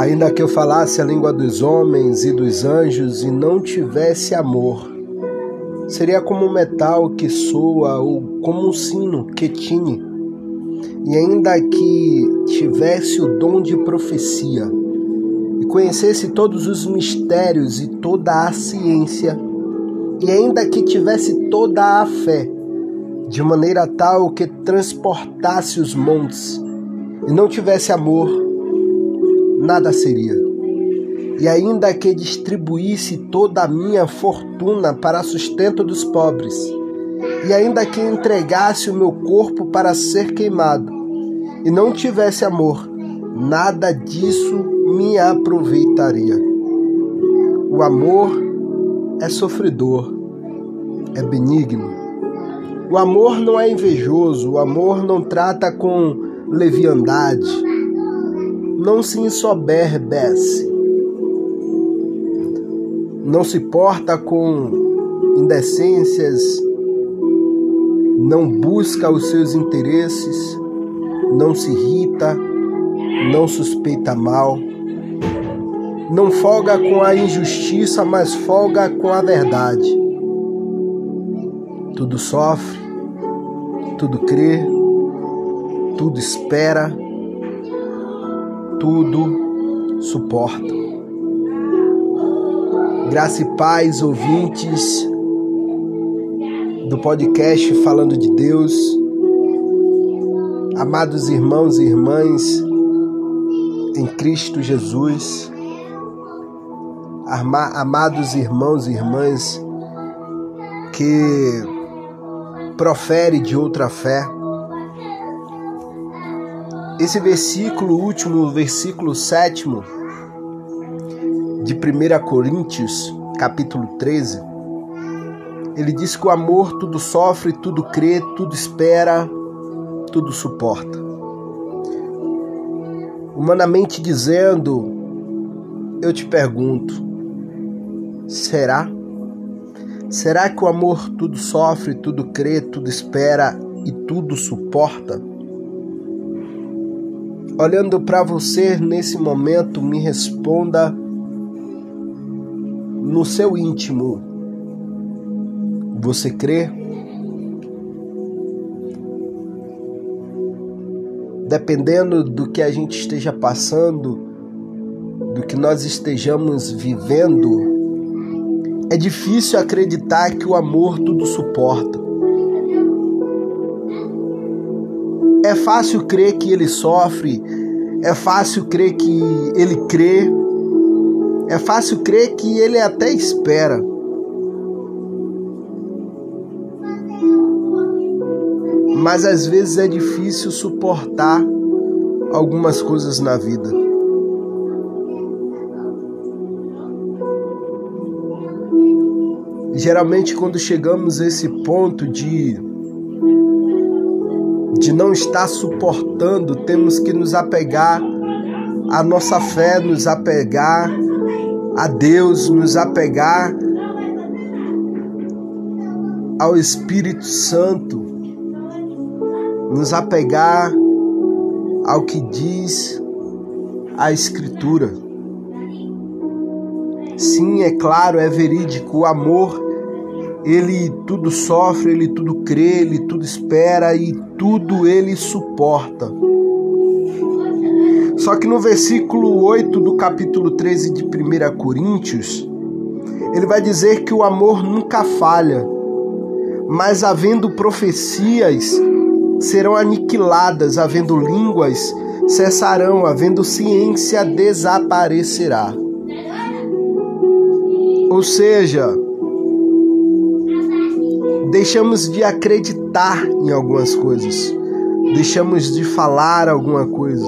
Ainda que eu falasse a língua dos homens e dos anjos e não tivesse amor, seria como um metal que soa ou como um sino que tine. E ainda que tivesse o dom de profecia e conhecesse todos os mistérios e toda a ciência, e ainda que tivesse toda a fé, de maneira tal que transportasse os montes, e não tivesse amor, nada seria. E ainda que distribuísse toda a minha fortuna para sustento dos pobres, e ainda que entregasse o meu corpo para ser queimado, e não tivesse amor, nada disso me aproveitaria. O amor é sofredor, é benigno. O amor não é invejoso, o amor não trata com leviandade não se ensoberbece, não se porta com indecências, não busca os seus interesses, não se irrita, não suspeita mal, não folga com a injustiça, mas folga com a verdade. Tudo sofre, tudo crê, tudo espera tudo suporta. Graça e paz, ouvintes do podcast Falando de Deus, amados irmãos e irmãs em Cristo Jesus, amados irmãos e irmãs que profere de outra fé, esse versículo último, versículo sétimo de 1 Coríntios, capítulo 13, ele diz que o amor tudo sofre, tudo crê, tudo espera, tudo suporta. Humanamente dizendo, eu te pergunto: será? Será que o amor tudo sofre, tudo crê, tudo espera e tudo suporta? Olhando para você nesse momento, me responda no seu íntimo. Você crê? Dependendo do que a gente esteja passando, do que nós estejamos vivendo, é difícil acreditar que o amor tudo suporta. É fácil crer que ele sofre, é fácil crer que ele crê, é fácil crer que ele até espera. Mas às vezes é difícil suportar algumas coisas na vida. Geralmente, quando chegamos a esse ponto de de não estar suportando, temos que nos apegar à nossa fé, nos apegar a Deus, nos apegar ao Espírito Santo, nos apegar ao que diz a Escritura. Sim, é claro, é verídico, o amor ele tudo sofre, ele tudo crê, ele tudo espera e tudo ele suporta. Só que no versículo 8 do capítulo 13 de 1 Coríntios, ele vai dizer que o amor nunca falha, mas havendo profecias serão aniquiladas, havendo línguas cessarão, havendo ciência desaparecerá. Ou seja, deixamos de acreditar em algumas coisas, deixamos de falar alguma coisa.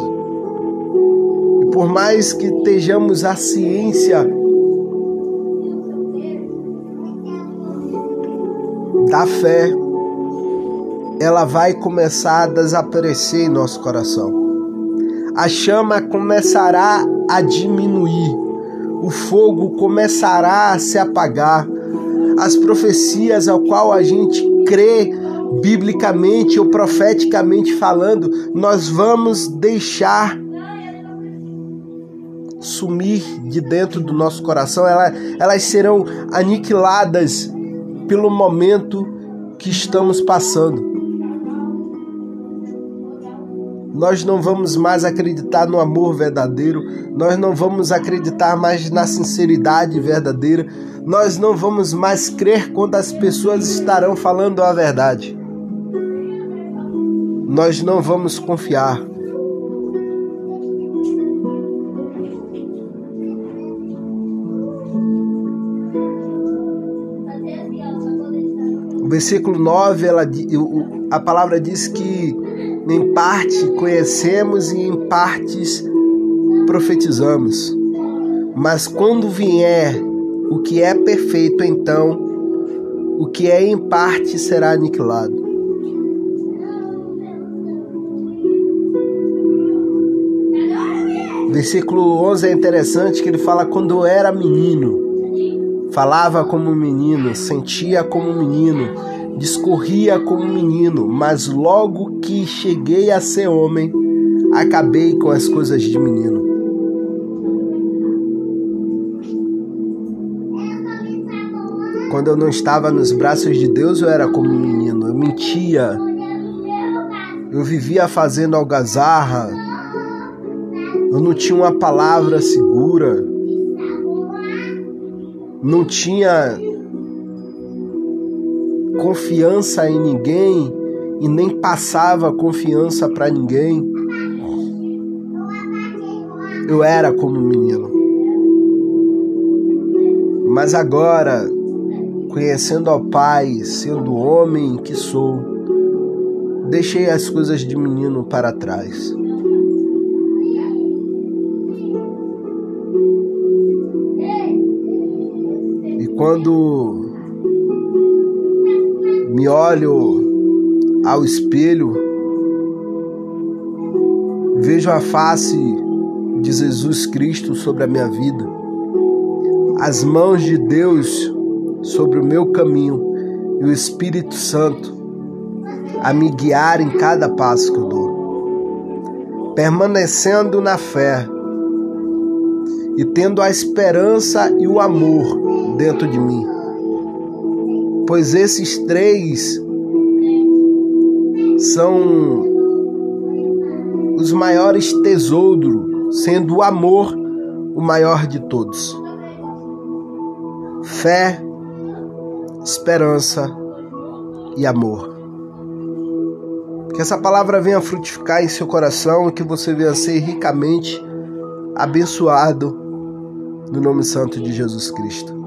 E por mais que estejamos a ciência da fé, ela vai começar a desaparecer em nosso coração. A chama começará a diminuir, o fogo começará a se apagar as profecias ao qual a gente crê biblicamente ou profeticamente falando, nós vamos deixar sumir de dentro do nosso coração, elas, elas serão aniquiladas pelo momento que estamos passando. Nós não vamos mais acreditar no amor verdadeiro, nós não vamos acreditar mais na sinceridade verdadeira, nós não vamos mais crer quando as pessoas estarão falando a verdade. Nós não vamos confiar. O versículo 9, ela, a palavra diz que em parte conhecemos e em partes profetizamos. Mas quando vier o que é perfeito, então o que é em parte será aniquilado. Versículo 11 é interessante que ele fala quando era menino, falava como menino, sentia como menino, discorria como menino, mas logo que cheguei a ser homem, acabei com as coisas de menino. Quando eu não estava nos braços de Deus, eu era como um menino, eu mentia, eu vivia fazendo algazarra, eu não tinha uma palavra segura, não tinha confiança em ninguém e nem passava confiança para ninguém. Eu era como um menino. Mas agora, conhecendo ao Pai, sendo homem que sou, deixei as coisas de menino para trás. E quando me olho ao espelho, vejo a face de Jesus Cristo sobre a minha vida, as mãos de Deus sobre o meu caminho e o Espírito Santo a me guiar em cada passo que eu dou, permanecendo na fé e tendo a esperança e o amor dentro de mim pois esses três são os maiores tesouros, sendo o amor o maior de todos. Fé, esperança e amor. Que essa palavra venha frutificar em seu coração e que você venha ser ricamente abençoado no nome santo de Jesus Cristo.